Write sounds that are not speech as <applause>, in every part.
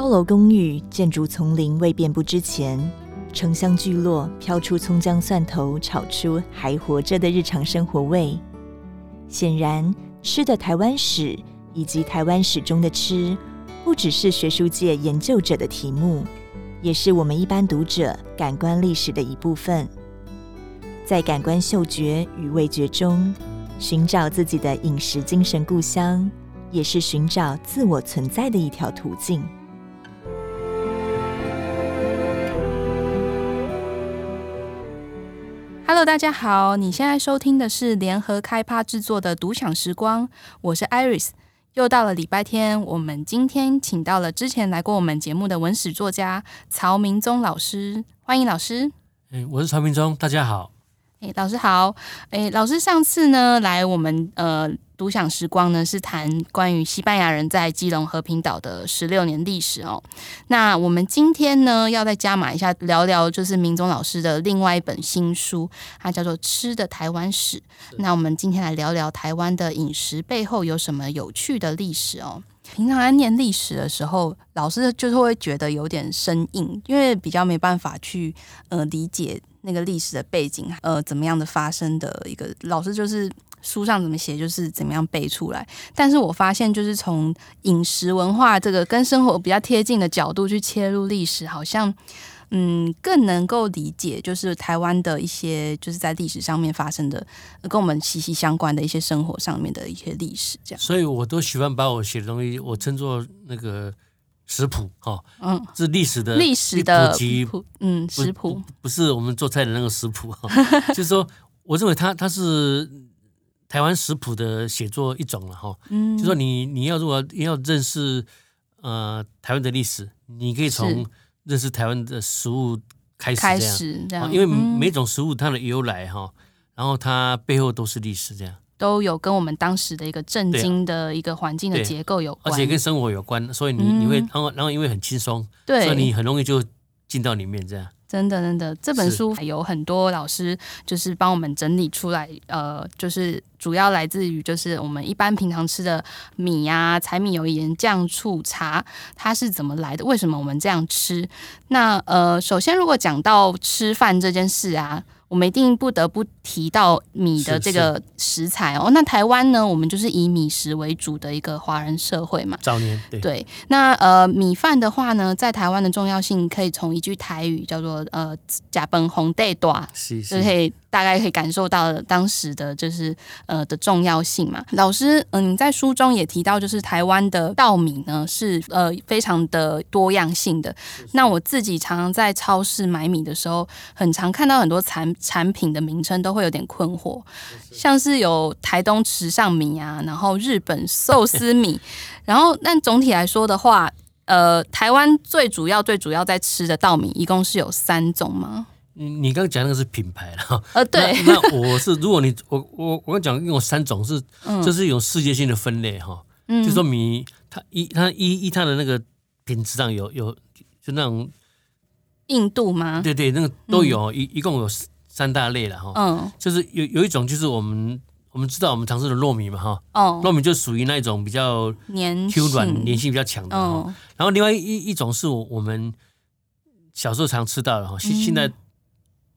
高楼公寓、建筑丛林未遍布之前，城乡聚落飘出葱姜蒜头炒出还活着的日常生活味。显然，吃的台湾史以及台湾史中的吃，不只是学术界研究者的题目，也是我们一般读者感官历史的一部分。在感官嗅觉与味觉中，寻找自己的饮食精神故乡，也是寻找自我存在的一条途径。Hello，大家好，你现在收听的是联合开趴制作的独享时光，我是 Iris。又到了礼拜天，我们今天请到了之前来过我们节目的文史作家曹明宗老师，欢迎老师。哎，我是曹明宗，大家好。哎，老师好。哎，老师上次呢来我们呃。读享时光呢，是谈关于西班牙人在基隆和平岛的十六年历史哦。那我们今天呢，要再加码一下，聊聊就是明宗老师的另外一本新书，它叫做《吃的台湾史》。那我们今天来聊聊台湾的饮食背后有什么有趣的历史哦。平常在念历史的时候，老师就是会觉得有点生硬，因为比较没办法去呃理解那个历史的背景，呃怎么样的发生的一个老师就是。书上怎么写就是怎么样背出来，但是我发现就是从饮食文化这个跟生活比较贴近的角度去切入历史，好像嗯更能够理解，就是台湾的一些就是在历史上面发生的跟我们息息相关的一些生活上面的一些历史，这样。所以我都喜欢把我写的东西，我称作那个食谱哈，嗯，是历史的历史的谱，嗯，食谱。不，不是我们做菜的那个食谱哈，<laughs> 就是说我认为它它是。台湾食谱的写作一种了哈，嗯，就说你你要如果要认识呃台湾的历史，你可以从认识台湾的食物开始这样，开始这样，因为每种食物它的由来哈，然后它背后都是历史这样，都有跟我们当时的一个震惊的一个环境的结构有关，而且跟生活有关，所以你你会然后然后因为很轻松，对，所以你很容易就进到里面这样。真的，真的，这本书还有很多老师就是帮我们整理出来，呃，就是主要来自于就是我们一般平常吃的米呀、啊，柴米油盐酱醋茶，它是怎么来的？为什么我们这样吃？那呃，首先如果讲到吃饭这件事啊。我们一定不得不提到米的这个食材哦。那台湾呢，我们就是以米食为主的一个华人社会嘛。早年对，对。那呃，米饭的话呢，在台湾的重要性可以从一句台语叫做呃“甲本红带大”，是可以。大概可以感受到当时的就是呃的重要性嘛。老师，嗯，你在书中也提到，就是台湾的稻米呢是呃非常的多样性的。那我自己常常在超市买米的时候，很常看到很多产产品的名称都会有点困惑，像是有台东池上米啊，然后日本寿司米，<laughs> 然后但总体来说的话，呃，台湾最主要最主要在吃的稻米一共是有三种吗？你你刚刚讲那个是品牌了，呃，对，那，那我是如果你我我我刚讲用三种是，嗯、就是一种世界性的分类哈，嗯，就说米它一它一一它的那个品质上有有就那种印度吗？对对，那个都有，一、嗯、一共有三大类了哈，嗯，就是有有一种就是我们我们知道我们常吃的糯米嘛哈，哦，糯米就属于那一种比较黏 Q 软粘性比较强的，嗯，然后另外一一种是我我们小时候常吃到的哈，现现在。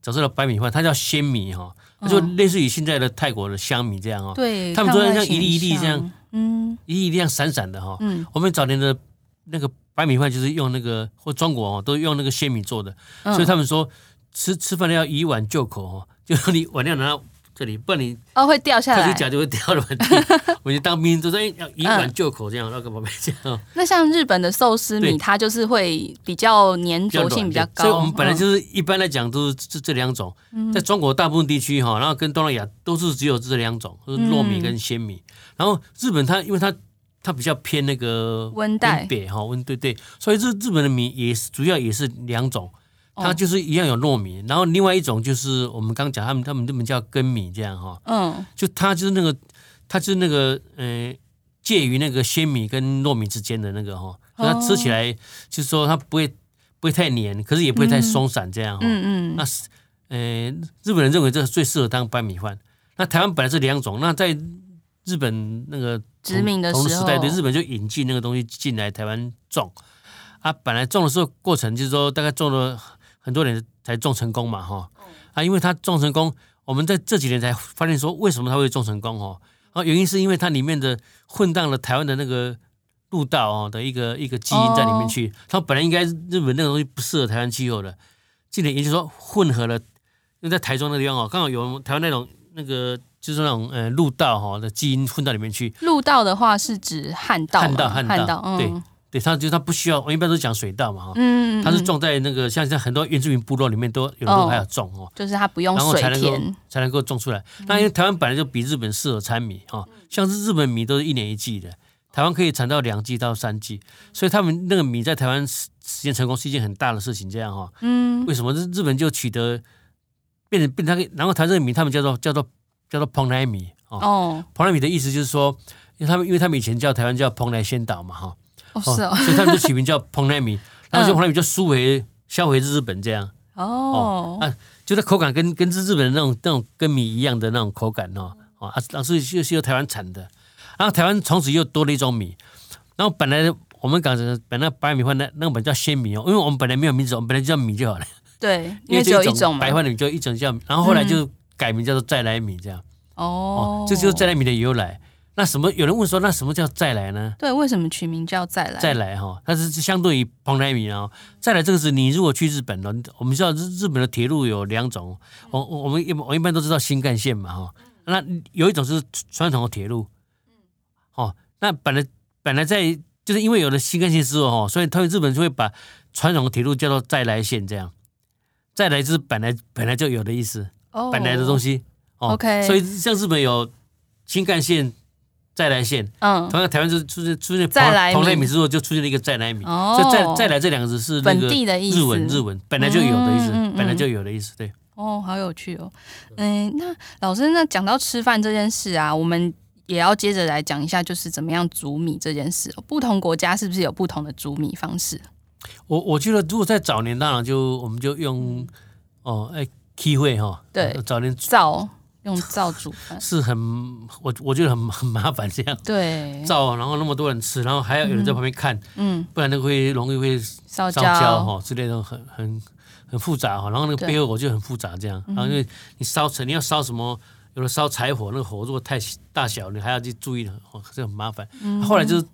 早知道白米饭，它叫鲜米哈，它就类似于现在的泰国的香米这样哦。对，他们说像一粒一粒这样，嗯，一粒一粒这样闪闪的哈。嗯，我们早年的那个白米饭就是用那个或中国哦，都用那个鲜米做的，所以他们说吃吃饭要以碗就口哦，<laughs> 就你碗要拿到。这里，不然你哦会掉下来，脚就会掉了。<laughs> 我就当兵，就说要以碗就口这样，那个宝贝这样。<laughs> 那像日本的寿司米，它就是会比较粘着性比较高。所以我们本来就是一般来讲都是这这两种，在中国大部分地区哈，然后跟东南亚都是只有这两种，就是糯米跟鲜米。然后日本它因为它它比较偏那个温带北哈温对对，所以日日本的米也是主要也是两种。它就是一样有糯米，然后另外一种就是我们刚讲他们他们这么叫根米这样哈，嗯，就它就是那个它就是那个呃介于那个鲜米跟糯米之间的那个哈，它吃起来就是说它不会不会太黏，可是也不会太松散这样哈，嗯嗯，那是呃日本人认为这个最适合当白米饭，那台湾本来是两种，那在日本那个殖民的时候，时代对日本就引进那个东西进来台湾种。啊，本来种的时候过程就是说大概种了很多人才种成功嘛哈。啊，因为它种成功，我们在这几年才发现说为什么它会种成功哦。啊，原因是因为它里面的混荡了台湾的那个陆道哦的一个一个基因在里面去。它本来应该日本那个东西不适合台湾气候的，今年也就是说混合了，因为在台中那个地方哦，刚好有台湾那种那个。就是那种呃陆稻哈的基因混到里面去。陆道的话是指旱道，旱道，旱稻，嗯、对对，它就它不需要，我一般都讲水稻嘛哈，嗯，它是种在那个像像很多原住民部落里面都有人还要种哦，就是它不用水田，才能够才能够种出来。那因为台湾本来就比日本适合产米哈，像是日本米都是一年一季的，台湾可以产到两季到三季，所以他们那个米在台湾实现成功是一件很大的事情，这样哈，嗯，为什么日日本就取得变成变成它，然后台湾这个米他们叫做叫做。叫做蓬莱米哦，蓬莱米的意思就是说，因为他们因为他们以前叫台湾叫蓬莱仙岛嘛哈，哦是哦，所以他们就取名叫蓬莱米，然后就蓬莱米就输回销回日本这样。哦，啊，就是口感跟跟日日本的那种那种跟米一样的那种口感哦，啊，当时就是由台湾产的，然后台湾从此又多了一种米，然后本来我们讲的本来白米饭那那个本叫鲜米哦，因为我们本来没有名字，我们本来就叫米就好了，对，<laughs> 因为只有一种白饭的米就一种叫，然后后来就。改名叫做再来米，这样。哦，这就是再来米的由来。那什么？有人问说，那什么叫再来呢？对，为什么取名叫再来？再来哈，它是相对于蓬莱米啊。再来这个是你如果去日本了，我们知道日日本的铁路有两种，我我们一我一般都知道新干线嘛哈。那有一种是传统的铁路，哦，那本来本来在就是因为有了新干线之后哈，所以他们日本就会把传统的铁路叫做再来线，这样再来就是本来本来就有的意思。本来的东西，OK，所以像日本有新干线、再来线，嗯，同样台湾就出现出现蓬蓬莱米之后，就出现了一个再来米，所以再再来这两个字是本地的意思，日文日文本来就有的意思，本来就有的意思，对。哦，好有趣哦，嗯，那老师，那讲到吃饭这件事啊，我们也要接着来讲一下，就是怎么样煮米这件事。不同国家是不是有不同的煮米方式？我我觉得，如果在早年，当然就我们就用哦，哎。机会哈，对，早年灶用灶煮饭。是很，我我觉得很很麻烦这样，对，<laughs> 灶然后那么多人吃，然后还要有人在旁边看，嗯，不然那个会容易会烧焦哈之类的，很很很复杂哈，然后那个背后我就很复杂这样，然后因为你烧成你要烧什么，有的烧柴火，那个火如果太大小，你还要去注意，哦，这很麻烦。后来就是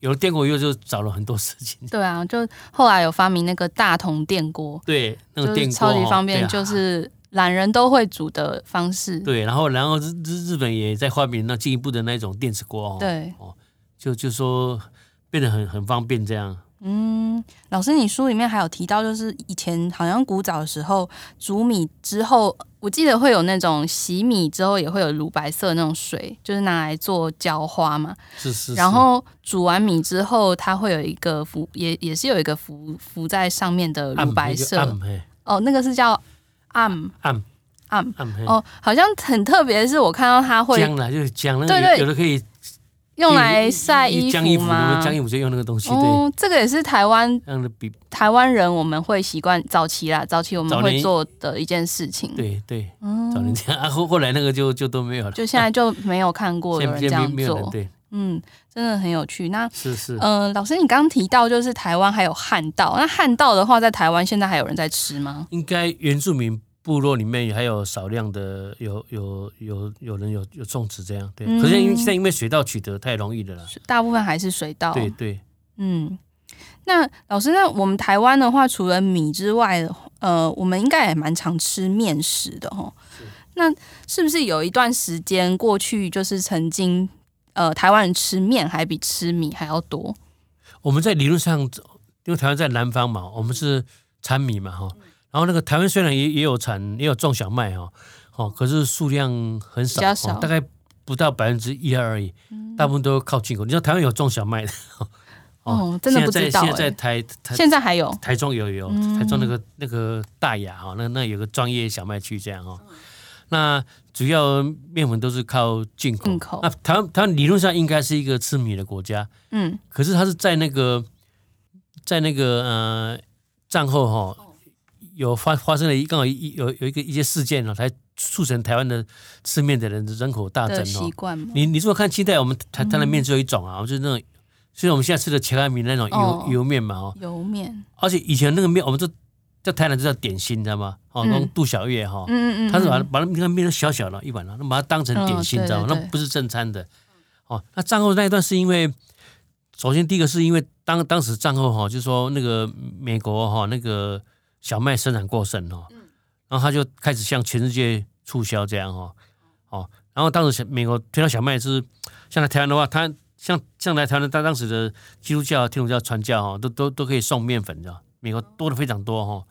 有了电锅以后，就找了很多事情。<laughs> 对啊，就后来有发明那个大同电锅，对，那个电锅超级方便，就是。懒人都会煮的方式，对，然后然后日日日本也在发明那进一步的那种电磁锅哦，对，哦，就就说变得很很方便这样。嗯，老师，你书里面还有提到，就是以前好像古早的时候煮米之后，我记得会有那种洗米之后也会有乳白色那种水，就是拿来做浇花嘛。是是，是。然后煮完米之后，它会有一个浮，也也是有一个浮浮在上面的乳白色。哦，那个是叫。暗暗暗哦，好像很特别，是我看到它会对对，有的可以用来晒衣服吗？浆衣服就用那个东西。哦，这个也是台湾台湾人我们会习惯早期啦，早期我们会做的一件事情。对对，早年这样啊，后后来那个就就都没有了，就现在就没有看过有人这样做。对，嗯，真的很有趣。那是是，嗯，老师，你刚刚提到就是台湾还有旱稻，那旱稻的话，在台湾现在还有人在吃吗？应该原住民。部落里面还有少量的有有有有人有有种植这样，对。可是因为现在因为水稻取得太容易了啦，大部分还是水稻。对对，嗯。那老师，那我们台湾的话，除了米之外，呃，我们应该也蛮常吃面食的齁。是。那是不是有一段时间过去，就是曾经呃，台湾人吃面还比吃米还要多？我们在理论上，因为台湾在南方嘛，我们是产米嘛，哈。然后那个台湾虽然也也有产也有种小麦哈，哦，可是数量很少，少大概不到百分之一二而已，嗯、大部分都靠进口。你知道台湾有种小麦的 <laughs> 哦，哦，真的不知道。现在在台台现在还有台中有有台中那个那个大雅哈，那那有个专业小麦区这样哈。那主要面粉都是靠进口。进口。那台湾台湾理论上应该是一个吃米的国家，嗯，可是它是在那个在那个呃战后哈。有发发生了一刚好一有有一个一些事件哦，才促成台湾的吃面的人人口大增哦。习惯吗？你你如果看清代，我们台台的面只有一种啊，就是那种所以我们现在吃的切开米那种油、哦、油面嘛，哦，油面。而且以前那个面，我们这在台南就叫点心，知道吗？哦，那种杜小月哈，嗯嗯嗯，他是把把那个面都小小的一碗了，那把它当成点心，知道吗？那不是正餐的。哦，那战后那一段是因为，首先第一个是因为当当时战后哈，就是说那个美国哈那个小麦生产过剩哈，然后他就开始向全世界促销这样哈，哦，然后当时美国推到小麦是，像在台湾的话，他像像来台湾，他当时的基督教、天主教传教哈，都都都可以送面粉知道，美国多的非常多哈。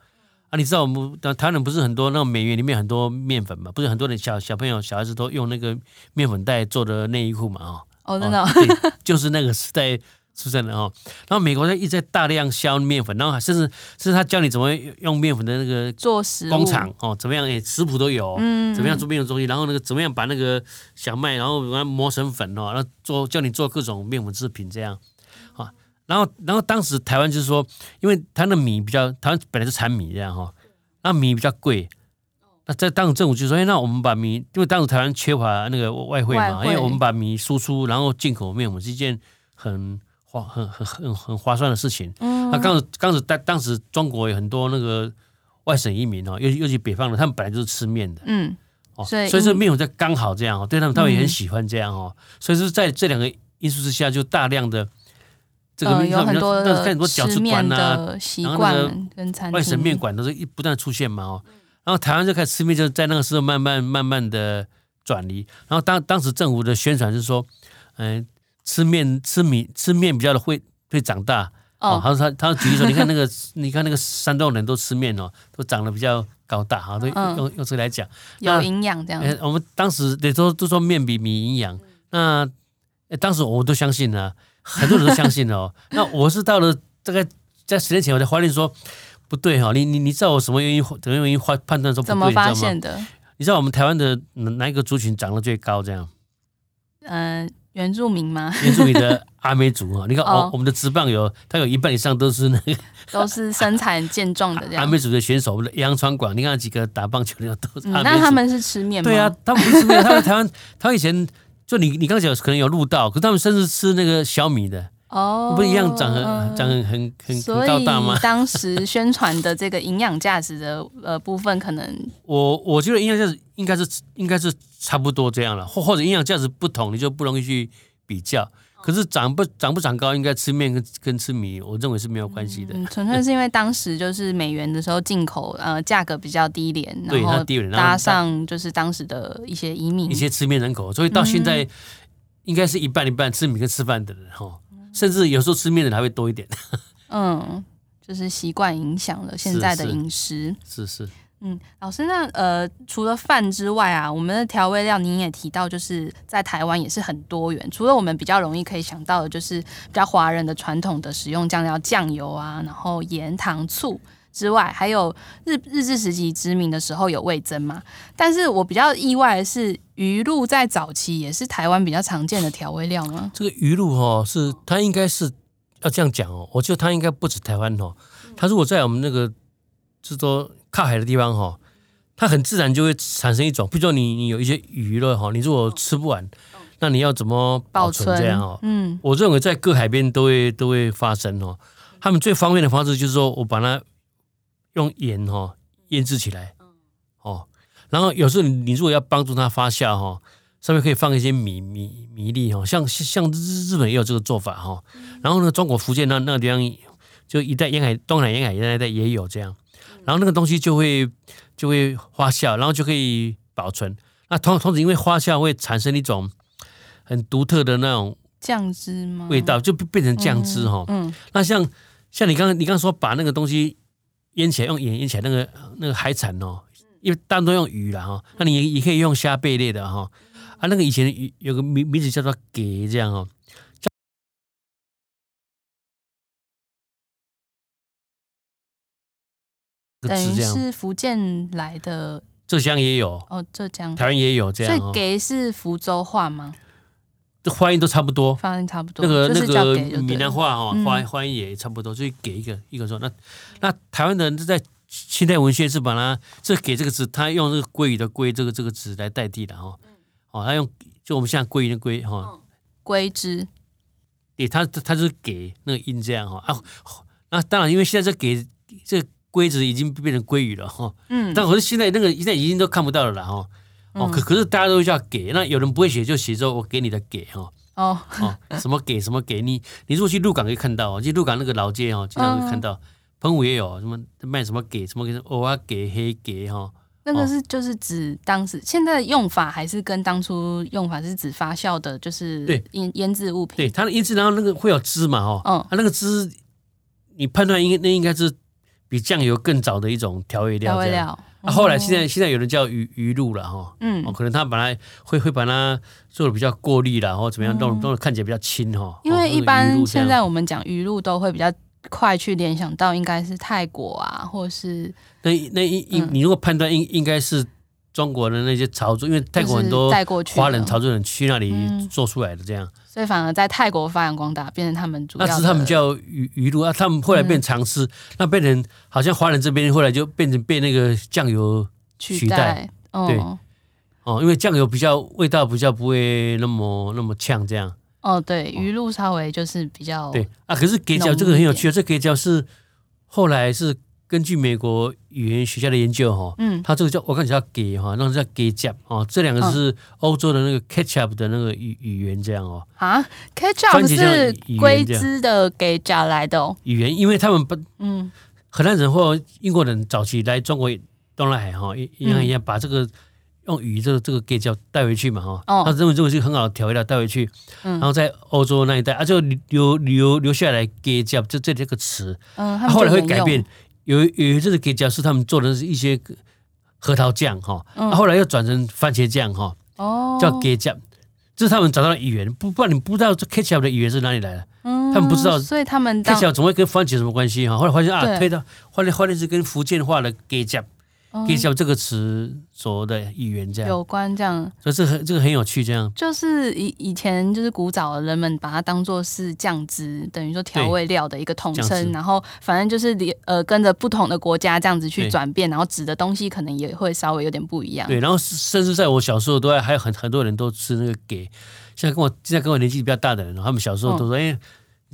啊，你知道我们台湾人不是很多那个美元里面很多面粉嘛？不是很多的小小朋友、小孩子都用那个面粉袋做的内衣裤嘛？哦，哦，真的、哦，对，就是那个时代出生的哦。然后美国在一直在大量销面粉，然后甚至甚至他教你怎么用面粉的那个做食工厂哦，怎么样？哎，食谱都有，嗯，怎么样做面粉东西？然后那个怎么样把那个小麦，然后把它磨成粉哦，然后做教你做各种面粉制品这样。然后，然后当时台湾就是说，因为它的米比较，台湾本来是产米这样哈，那米比较贵，那在当时政府就说，哎，那我们把米，因为当时台湾缺乏那个外汇嘛，因为我们把米输出，然后进口面粉是一件很划很很很很划算的事情。嗯。那当时当时当当时中国有很多那个外省移民哦，尤其尤其北方的，他们本来就是吃面的。嗯。哦，所以所以这面粉在刚好这样哦，对他们他们也很喜欢这样哦，所以是在这两个因素之下，就大量的。这个呃、有很多的很多饺子馆的习惯跟餐外省面馆都是一不断出现嘛哦，然后台湾就开始吃面，就在那个时候慢慢慢慢的转移。然后当当时政府的宣传是说，嗯、呃，吃面吃米吃面比较的会会长大哦。他说他他举例说，你看那个 <laughs> 你看那个山东人都吃面哦，都长得比较高大哈，都用、嗯、用这个来讲有营养这样、呃。我们当时得说都说面比米营养，那当时我都相信了、啊。很多人都相信哦，<laughs> 那我是到了大概在十年前，我才发现说不对哈，你你你知道我什么原因？什么原因判判断说不对？怎么发现的？你知道我们台湾的哪一个族群长得最高？这样？嗯、呃，原住民吗？原住民的阿美族啊，<laughs> 你看哦，我们的职棒有，它有一半以上都是那个，都是身材健壮的这样。阿美族的选手，杨传广，你看几个打棒球的都是阿美族、嗯。那他们是吃面吗？对啊，他们不是吃面，他们台湾，<laughs> 他以前就你你刚讲可能有录到，可是他们甚至吃那个小米的。哦，不一样长，长很长很很很高大吗？当时宣传的这个营养价值的呃部分，可能 <laughs> 我我觉得营养价值应该是应该是差不多这样了，或或者营养价值不同，你就不容易去比较。可是长不长不长高，应该吃面跟跟吃米，我认为是没有关系的。嗯，纯粹是因为当时就是美元的时候进口呃价格比较低廉，对，然后低廉，搭上就是当时的一些移民，一些吃面人口，所以到现在应该是一半一半吃米跟吃饭的人哈。甚至有时候吃面的人还会多一点。<laughs> 嗯，就是习惯影响了现在的饮食。是是，是是。嗯，老师，那呃，除了饭之外啊，我们的调味料您也提到，就是在台湾也是很多元。除了我们比较容易可以想到的，就是比较华人的传统的使用酱料酱油啊，然后盐、糖、醋。之外，还有日日治时期殖民的时候有味增嘛？但是我比较意外的是，鱼露在早期也是台湾比较常见的调味料吗？这个鱼露哦，是它应该是要这样讲哦，我觉得它应该不止台湾哦，它如果在我们那个就是说靠海的地方哈，它很自然就会产生一种，比如说你你有一些鱼了哈，你如果吃不完，那你要怎么保存这样哦？嗯，我认为在各海边都会都会发生哦。他们最方便的方式就是说我把它。用盐哈腌制起来，哦，然后有时候你你如果要帮助它发酵哈，上面可以放一些米米米粒哈，像像日日本也有这个做法哈，然后呢，中国福建那那个地方就一带沿海东南沿海那一带也有这样，然后那个东西就会就会发酵，然后就可以保存。那同同时因为发酵会产生一种很独特的那种酱汁吗？味道就变成酱汁哈。嗯，那像像你刚刚你刚刚说把那个东西。腌起来用盐腌起来，那个那个海产哦，因为大多用鱼了哈，那你也也可以用虾贝类的哈，啊，那个以前有有个名名字叫做蛤这样哦，等于是福建来的，浙江也有哦，浙江台湾也有这样，所以给是福州话吗？这发音都差不多，发音差不多。那个那个闽南话哈，发发音也差不多，所以给一个一个说。那那台湾的人在现代文学是把它这给这个字，他用这个鲑鱼的鲑这个这个字来，代、替的哈。哦，他用就我们现在鲑鱼的鲑哈，鲑汁。对，他他就是给那个音这样哈啊，那当然因为现在这给这龟子已经变成鲑鱼了哈，嗯，但可是现在那个现在已经都看不到了啦哈，哦，可可是大家都叫给，那有人不会写就写说我给你的给哈，哦。哦，什么给什么给你，你如果去鹿港可以看到，去鹿港那个老街哦，经常会看到，澎湖也有什么卖什么给什么给，偶尔给黑给哈。那个是就是指当时现在的用法，还是跟当初用法是指发酵的，就是腌腌制物品。对，它的腌制，然后那个会有汁嘛，哦，嗯，它那个汁，你判断应该那应该是比酱油更早的一种调味料。调味料。啊，后来现在现在有人叫鱼鱼露了哈，嗯，可能他本来会会把它做的比较过滤了，或怎么样，弄弄得看起来比较轻哈。因为一般现在我们讲鱼露都会比较。快去联想到应该是泰国啊，或是那那应应你如果判断应应该是中国的那些潮州，因为泰国很多华人潮州人去那里做出来的这样，所以反而在泰国发扬光大，变成他们主要。那是他们叫鱼鱼露啊，他们后来变常吃，那变成好像华人这边后来就变成被那个酱油取代，对哦，因为酱油比较味道比较不会那么那么呛这样。哦，对，鱼露稍微就是比较对啊，可是给角这个很有趣啊，这给角是后来是根据美国语言学家的研究哈，嗯，它这个叫我看叫给哈，那个叫给角哦，这两个是欧洲的那个 ketchup 的那个语语言这样哦。啊，ketchup 是龟兹的给角来的哦，语言，因为他们不嗯，荷兰人或英国人早期来中国东南海哈，一样一样把这个。用语这个这个给胶带回去嘛哈，他认为这个是很好的调味料带回去，然后在欧洲那一带啊就留留留下来给胶这这这个词，嗯，后来会改变，有有这个给胶是他们做的是一些核桃酱哈，后来又转成番茄酱哈，哦，叫给酱，这是他们找到的语言，不不然你不知道这 ketchup 的语言是哪里来的，嗯，他们不知道，所以他们 ketchup 总会跟番茄有什么关系哈，后来发现啊，推到后来发现是跟福建话的给胶。介绍这个词所的语言这样有关这样，所以这很这个很有趣这样。就是以以前就是古早的人们把它当做是酱汁，等于说调味料的一个统称，然后反正就是呃跟着不同的国家这样子去转变，然后指的东西可能也会稍微有点不一样。对，然后甚至在我小时候都还还有很很多人都吃那个给，现在跟我现在跟我年纪比较大的人，他们小时候都说哎。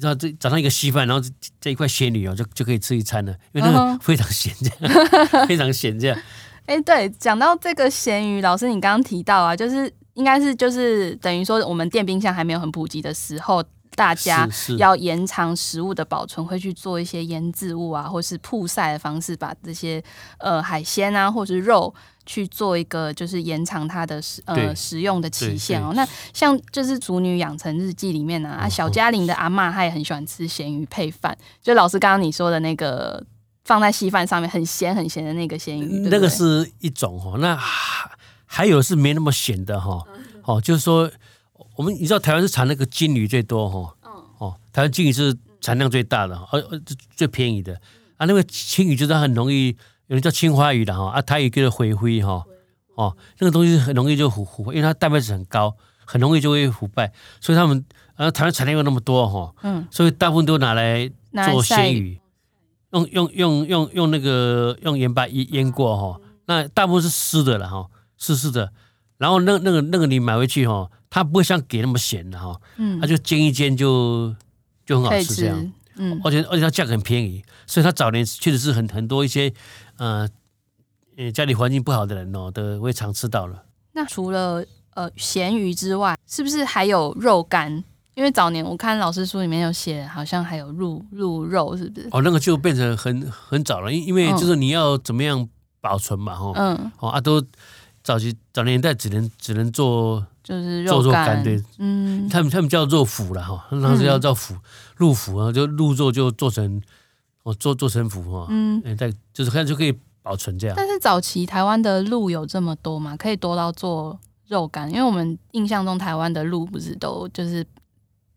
你知道这早上一个稀饭，然后这一块咸鱼哦，就就可以吃一餐了，因为那个非常咸，这样非常咸这样。<laughs> 哎、欸，对，讲到这个咸鱼，老师你刚刚提到啊，就是应该是就是等于说我们电冰箱还没有很普及的时候，大家要延长食物的保存，会去做一些腌制物啊，或是曝晒的方式，把这些呃海鲜啊，或是肉。去做一个就是延长它的食呃食用的期限哦。那像就是《俗女养成日记》里面呢啊，小嘉玲的阿嬷她也很喜欢吃咸鱼配饭。就老师刚刚你说的那个放在稀饭上面很咸很咸的那个咸鱼，那个是一种哦。那还有是没那么咸的哈。哦，就是说我们你知道台湾是产那个金鱼最多哈。哦，台湾金鱼是产量最大的，而而最便宜的啊。那个青鱼就是很容易。有人叫青花鱼的哈啊，它也叫做灰灰哈哦，那个东西很容易就腐腐，因为它蛋白质很高，很容易就会腐败，所以他们啊台湾产量又那么多哈，嗯，所以大部分都拿来做鲜鱼，用用用用用那个用盐巴腌腌过哈，那大部分是湿的了哈，湿湿的，然后那那个那个你买回去哈，它不会像给那么咸的哈，嗯，它就煎一煎就就很好吃这样，嗯，而且而且它价格很便宜，所以它早年确实是很很多一些。呃，家里环境不好的人哦，都会常吃到了。那除了呃咸鱼之外，是不是还有肉干？因为早年我看老师书里面有写，好像还有鹿鹿肉，是不是？哦，那个就变成很很早了，因因为就是你要怎么样保存嘛，哈，嗯，哦啊，都早期早年代只能只能做就是肉肉干，对，嗯，他们他们叫做腐了哈，当时要叫脯鹿腐啊，就鹿肉就做成。哦，做做成腐哈，嗯，在就是看就可以保存这样。但是早期台湾的鹿有这么多吗？可以多到做肉干？因为我们印象中台湾的鹿不是都就是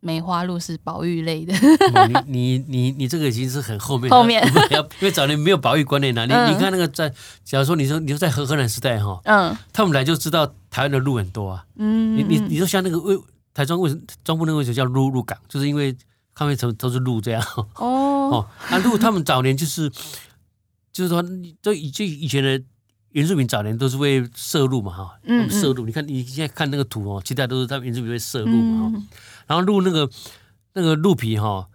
梅花鹿是保育类的。<laughs> 你你你你这个已经是很后面后面，<laughs> 因为早年没有保育观念呐。你你看那个在，假如说你说你说在荷荷兰时代哈，嗯，他们来就知道台湾的鹿很多啊。嗯，你你你说像那个为台中为什么中部那个为什么叫鹿鹿港？就是因为。他们都都是鹿这样哦 <laughs> 哦，啊鹿他们早年就是就是说，就以就以前的原住民早年都是会射鹿嘛哈，嗯，射鹿，你看你现在看那个图哦，其他都是他们原住民会射鹿嘛哈，然后鹿那个那个鹿皮哈，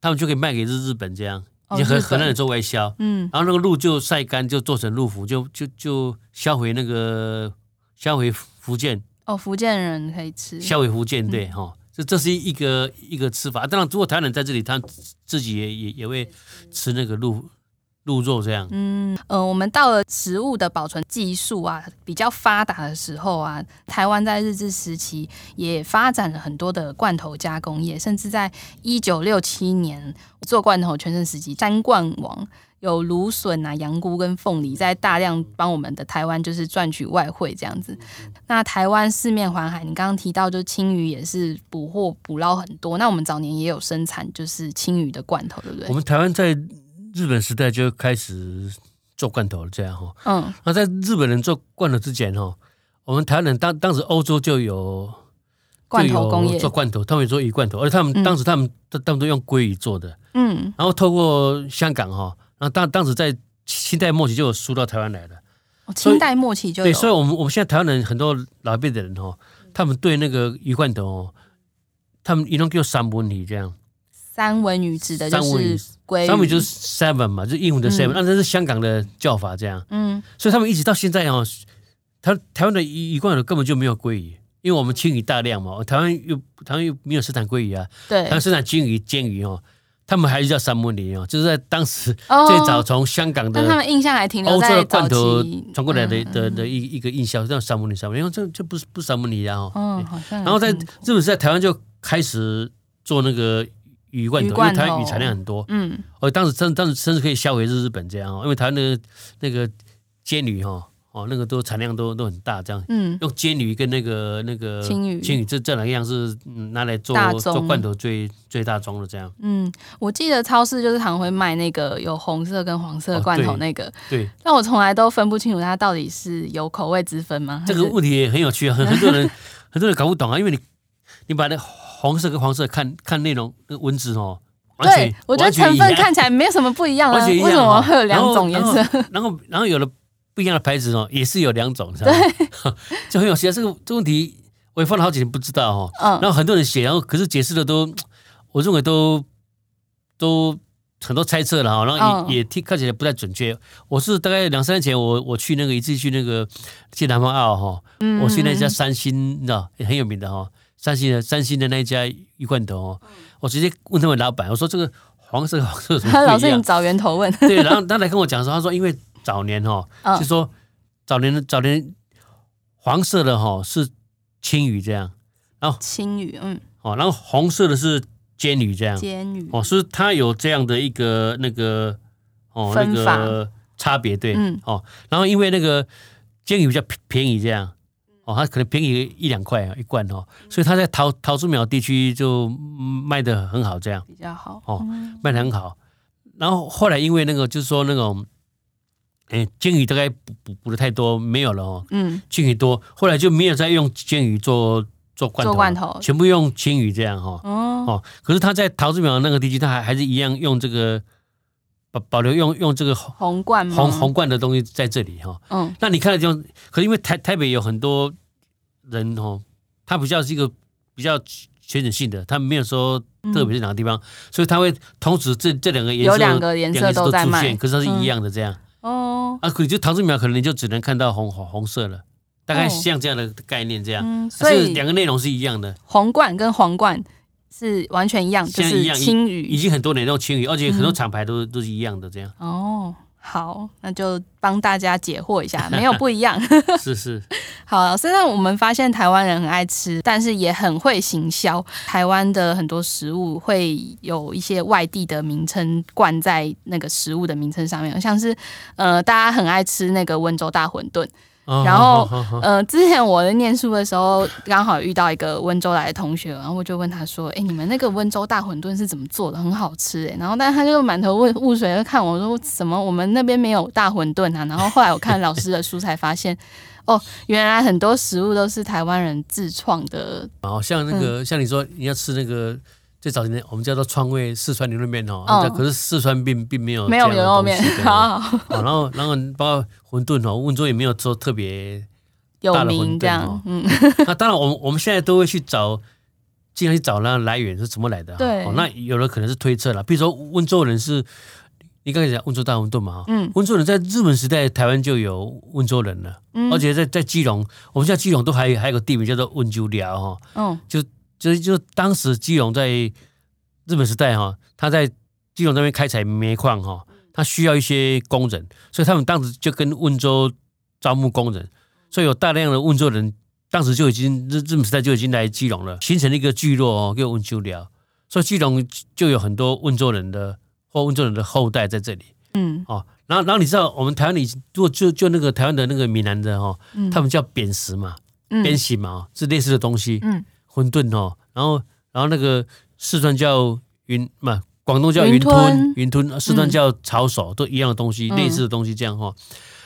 他们就可以卖给日日本这样，也很很难做外销。嗯，然后那个鹿就晒干，就做成鹿服，就就就销回那个销回福建。哦，福建人可以吃。销回福建对哈，这、嗯、这是一个一个吃法。当然，如果台湾人在这里，他自己也也也会吃那个鹿。鹿肉这样，嗯呃，我们到了食物的保存技术啊比较发达的时候啊，台湾在日治时期也发展了很多的罐头加工业，甚至在一九六七年做罐头全盛时期，三冠王有芦笋啊、羊菇跟凤梨在大量帮我们的台湾就是赚取外汇这样子。那台湾四面环海，你刚刚提到就青鱼也是捕获捕捞很多，那我们早年也有生产就是青鱼的罐头，对不对？我们台湾在。日本时代就开始做罐头了，这样哈。嗯。那在日本人做罐头之前哈，我们台湾人当当时欧洲就有罐头工业，做罐头，他们也做鱼罐头，而且他们当时他们他们都用鲑鱼做的。嗯。然后透过香港哈，然后当当时在清代末期就有输到台湾来了。清代末期就有。对，所以我们我们现在台湾人很多老一辈的人哈，他们对那个鱼罐头，他们一弄叫三文鱼这样。三文鱼指的就是鲑鱼，三文鱼就是 seven 嘛，就是英文的 seven，那这是香港的叫法这样。嗯，所以他们一直到现在哦，台台湾的鱼鱼罐头根本就没有鲑鱼，因为我们青鱼大量嘛，台湾又台湾又没有生产鲑鱼啊，对，台湾生产金鱼、煎鱼哦，他们还是叫三文鱼哦，就是在当时最早从香港的，他们印象还停留在欧洲的罐头传过来的的的一一个印象，叫三文鱼三文鱼，因为这这不是不是三文鱼啊，哦。然后在日本在台湾就开始做那个。鱼罐头，因为台湾鱼产量很多，嗯，哦，当时真当时甚至可以销回日日本这样哦，因为台湾那个那个煎鱼哈，哦，那个都产量都都很大这样，嗯，用煎鱼跟那个那个青鱼，青鱼这这两样是拿来做做罐头最最大宗的这样，嗯，我记得超市就是常会卖那个有红色跟黄色罐头那个，哦、对，对，但我从来都分不清楚它到底是有口味之分吗？这个问题也很有趣啊，很很多人很多人搞不懂啊，因为你你把那。红色跟黄色看看内容那个文字哦，对，我觉得成分看起来没有什么不一样啊，为什么会有两种颜色？<laughs> 然后然后有了不一样的牌子哦，也是有两种，<laughs> 对，<laughs> 就很有趣啊。这个这个问题我也放了好几年不知道哦。嗯，然后很多人写，然后可是解释的都，<tsk> 我认为都都很多猜测了哈，然后也也听看起来不太准确。我是大概两三年前我我去那个一次去那个去南方澳哈，我去那家三星，你知道也很有名的哈。山西的山西的那一家鱼罐头哦，我直接问他们老板，我说这个黄色黄色什么？<laughs> 老师，你找源头问。<laughs> 对，然后他来跟我讲说，他说因为早年哈，就说早年的早年黄色的哈是青鱼这样，然后青鱼嗯，哦，然后红色的是煎鱼这样，煎鱼。哦，是它有这样的一个那个哦那个差别对，嗯。哦，然后因为那个煎鱼比较便宜这样。哦，它可能便宜一两块啊一罐哦，所以它在桃桃树苗地区就卖的很好，这样。比较好。哦，卖的很好。然后后来因为那个就是说那种，哎，金鱼大概捕捕捕的太多没有了哦，嗯，金鱼多，后来就没有再用金鱼做做罐头，罐头。全部用青鱼这样哈，哦，哦，可是它在桃树苗那个地区，它还还是一样用这个保保留用用这个红红罐红红罐的东西在这里哈，嗯，那你看的就，可是因为台台北有很多。人哦，他比较是一个比较全景性的，他没有说特别是哪个地方，嗯、所以他会同时这这两个颜色有两个颜色都在卖，可是它是一样的这样。嗯、哦，啊，可你就桃竹苗可能你就只能看到红红红色了，大概像这样的概念这样。嗯、所以两个内容是一样的，红冠跟黄罐是完全一样，就是青鱼，已经很多年都青鱼，而且很多厂牌都、嗯、都是一样的这样。哦。好，那就帮大家解惑一下，<laughs> 没有不一样。是 <laughs> 是。<laughs> 好，虽然我们发现台湾人很爱吃，但是也很会行销。台湾的很多食物会有一些外地的名称冠在那个食物的名称上面，像是呃，大家很爱吃那个温州大馄饨。然后，呃，之前我在念书的时候，刚好遇到一个温州来的同学，然后我就问他说：“哎，你们那个温州大馄饨是怎么做的？很好吃哎。”然后，但他就满头雾雾水，就看我说：“什么？我们那边没有大馄饨啊？”然后后来我看老师的书才发现，哦，原来很多食物都是台湾人自创的。好像那个，像你说你要吃那个。最早年我们叫做川味四川牛肉面哦，可是四川并并没有没有牛肉面，好，然后然后包括馄饨哦，温州也没有做特别有名这样，嗯，那当然我们我们现在都会去找尽量去找那来源是怎么来的。对，哦，那有的可能是推测了，比如说温州人是，你刚才讲温州大馄饨嘛，嗯，温州人在日本时代台湾就有温州人了，嗯，而且在在基隆，我们现在基隆都还有还有个地名叫做温州寮哈，嗯，就就是就当时基隆在日本时代哈，他在基隆那边开采煤矿哈，他需要一些工人，所以他们当时就跟温州招募工人，所以有大量的温州人。当时就已经日日本时代就已经来基隆了，形成了一个聚落哦，叫温州寮，所以基隆就有很多温州人的或温州人的后代在这里。嗯，哦，然后然后你知道我们台湾里如果就就那个台湾的那个闽南的哈，嗯、他们叫扁食嘛，扁食嘛，是类似的东西。嗯，馄饨哦，然后然后那个四川叫云嘛，广东叫云吞，云吞，四川叫抄手，都一样的东西，类似的东西这样哈。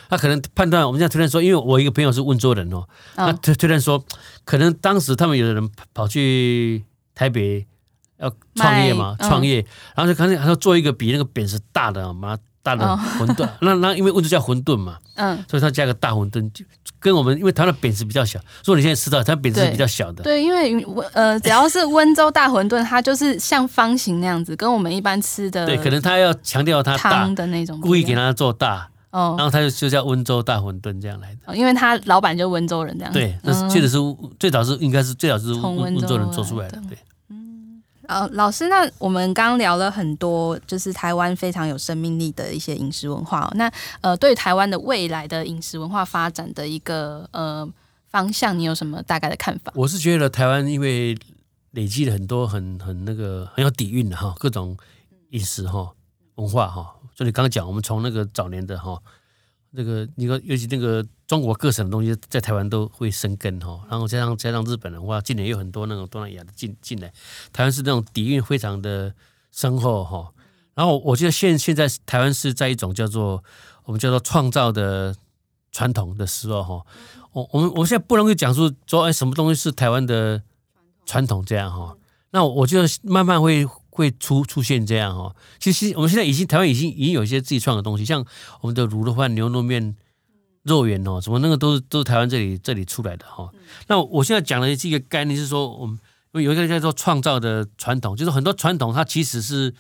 他可能判断，我们现在推断说，因为我一个朋友是温州人哦，那推推断说，可能当时他们有的人跑去台北要创业嘛，创业，然后就可能他说做一个比那个扁食大的嘛，大的馄饨，<laughs> 那那因为温州叫馄饨嘛，嗯，所以他加个大馄饨，跟我们因为他的扁食比较小，所以你现在吃到他扁食是比较小的，对，因为呃，<laughs> 只要是温州大馄饨，它就是像方形那样子，跟我们一般吃的，对，可能他要强调它大的那种，故意给它做大。哦，然后他就就叫温州大馄饨这样来的，哦，因为他老板就温州人这样。对，那确实是最早是应该是最早是温温州人做出来的。对，嗯，呃，老师，那我们刚聊了很多，就是台湾非常有生命力的一些饮食文化。那呃，对台湾的未来的饮食文化发展的一个呃方向，你有什么大概的看法？我是觉得台湾因为累积了很多很很那个很有底蕴的哈，各种饮食哈文化哈。就你刚刚讲，我们从那个早年的哈，那个你说尤其那个中国各省的东西在台湾都会生根哈，然后加上加上日本的话，近年有很多那种东南亚的进进来，台湾是那种底蕴非常的深厚哈。然后我觉得现现在台湾是在一种叫做我们叫做创造的传统的时候哈，我我们我现在不能够讲出说哎什么东西是台湾的传统这样哈，那我觉得慢慢会。会出出现这样哦，其实我们现在已经台湾已经已经有一些自己创的东西，像我们的卤肉饭、牛肉面、肉圆哦，什么那个都是都是台湾这里这里出来的哈。那我现在讲的这个概念是说，我们有一个叫做创造的传统，就是很多传统它其实是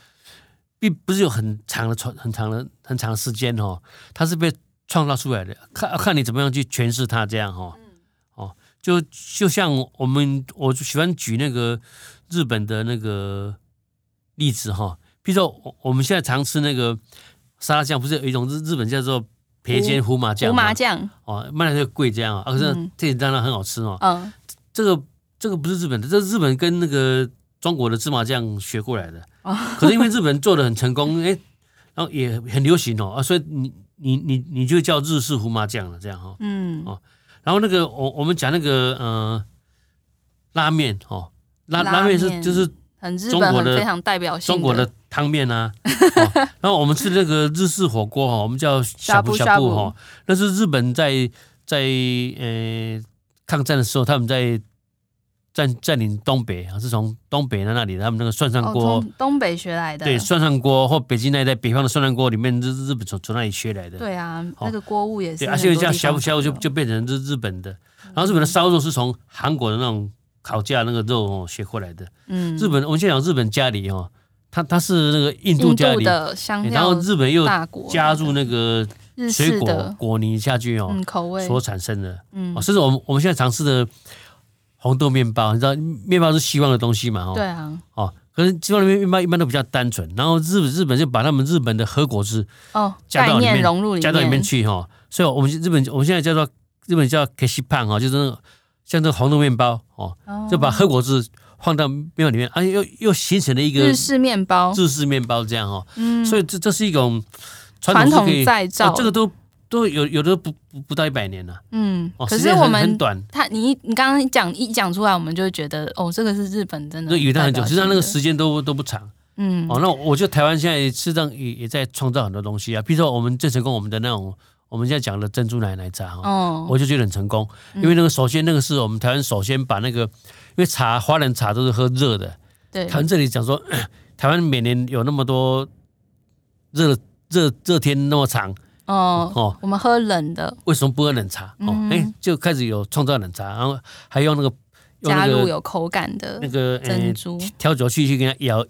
并不是有很长的传很长的很长的时间哦，它是被创造出来的，看看你怎么样去诠释它这样哈。哦，就就像我们我就喜欢举那个日本的那个。例子哈，比如说我我们现在常吃那个沙拉酱，不是有一种日日本叫做培煎胡麻酱？胡麻酱哦，卖的就贵这样啊，可是这里当然很好吃哦。嗯，这个这个不是日本的，这是日本跟那个中国的芝麻酱学过来的。可是因为日本做的很成功，哎，然后也很流行哦啊，所以你你你你就叫日式胡麻酱了，这样哈。嗯哦，然后那个我我们讲那个呃拉面哦，拉拉面是就是。很日本很非常代表性中国的汤面啊，<laughs> 哦、然后我们吃那个日式火锅哈，我们叫小布小布哈，那是日本在在呃抗战的时候，他们在占占领东北啊，是从东北的那里，他们那个涮涮锅，哦、东北学来的，对，涮涮锅或北京那一带北方的涮涮锅里面，日日本从从那里学来的，对啊，那个锅物也是，而且像呷哺呷哺就就变成日日本的，然后日本的烧肉是从韩国的那种。烤架那个肉哦，学过来的。嗯，日本我们先讲日本咖喱哦，它它是那个印度咖喱，然后日本又加入那个水果果泥下去哦，口味所产生的。嗯，甚至我们我们现在尝试的红豆面包，你知道面包是西方的东西嘛？哦，对啊。哦，可是西方的面包一般都比较单纯，然后日本日本就把他们日本的核果汁哦加到里面融入加到里面去哈。所以我们日本我们现在叫做日本叫 Kessipan 哈，就是那个。像这个红豆面包哦，就把黑果子放到面包里面，而且又又形成了一个日式面包，日式面包这样哦。嗯，所以这这是一种传统再造，这个都都有有的不不不到一百年了。嗯，哦，可是我们很短。他你你刚刚讲一讲出来，我们就会觉得哦，这个是日本真的。对，有它很久，实际上那个时间都都不长。嗯，哦，那我觉得台湾现在实际上也也在创造很多东西啊，比如说我们最成功我们的那种。我们现在讲的珍珠奶奶茶哈，哦、我就觉得很成功，因为那个首先那个是我们台湾首先把那个，因为茶花人茶都是喝热的，对，台湾这里讲说，<clears throat> 台湾每年有那么多热热热天那么长，哦哦，我们喝冷的，为什么不喝冷茶？哦，哎，就开始有创造冷茶，然后还用那个加入有口感的那个珍珠。调酒器去给它摇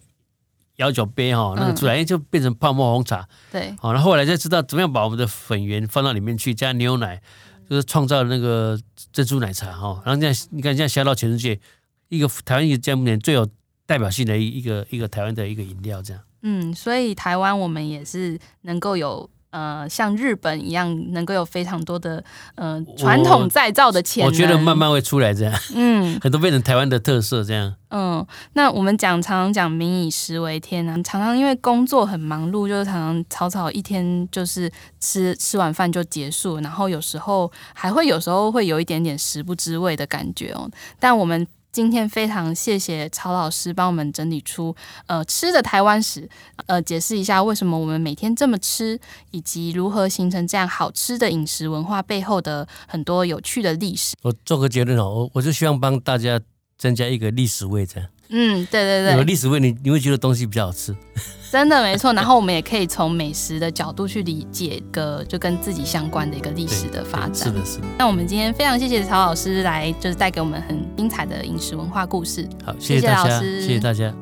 摇酒杯哈，那个出来就变成泡沫红茶。对，好，那后后来才知道怎么样把我们的粉圆放到里面去，加牛奶，就是创造那个珍珠奶茶哈。然后这样你看，现在销到全世界，一个台湾一个这目前最有代表性的一一个一个台湾的一个饮料这样。嗯，所以台湾我们也是能够有。呃，像日本一样，能够有非常多的呃传统再造的潜能。我觉得慢慢会出来这样，嗯，<laughs> 很多变成台湾的特色这样。嗯，那我们讲常常讲民以食为天啊，常常因为工作很忙碌，就是常常草草一天就是吃吃完饭就结束，然后有时候还会有时候会有一点点食不知味的感觉哦。但我们。今天非常谢谢曹老师帮我们整理出呃吃的台湾史，呃解释一下为什么我们每天这么吃，以及如何形成这样好吃的饮食文化背后的很多有趣的历史。我做个结论哦，我我就希望帮大家增加一个历史位置。嗯，对对对，有历史味你你会觉得东西比较好吃。<laughs> 真的没错，然后我们也可以从美食的角度去理解个就跟自己相关的一个历史的发展。是的，是的。那我们今天非常谢谢曹老师来，就是带给我们很精彩的饮食文化故事。好，谢谢大家，谢谢，谢谢大家。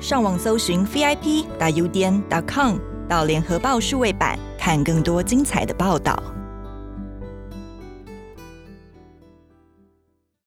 上网搜寻 vip 打 udn dot com 到联合报数位版，看更多精彩的报道。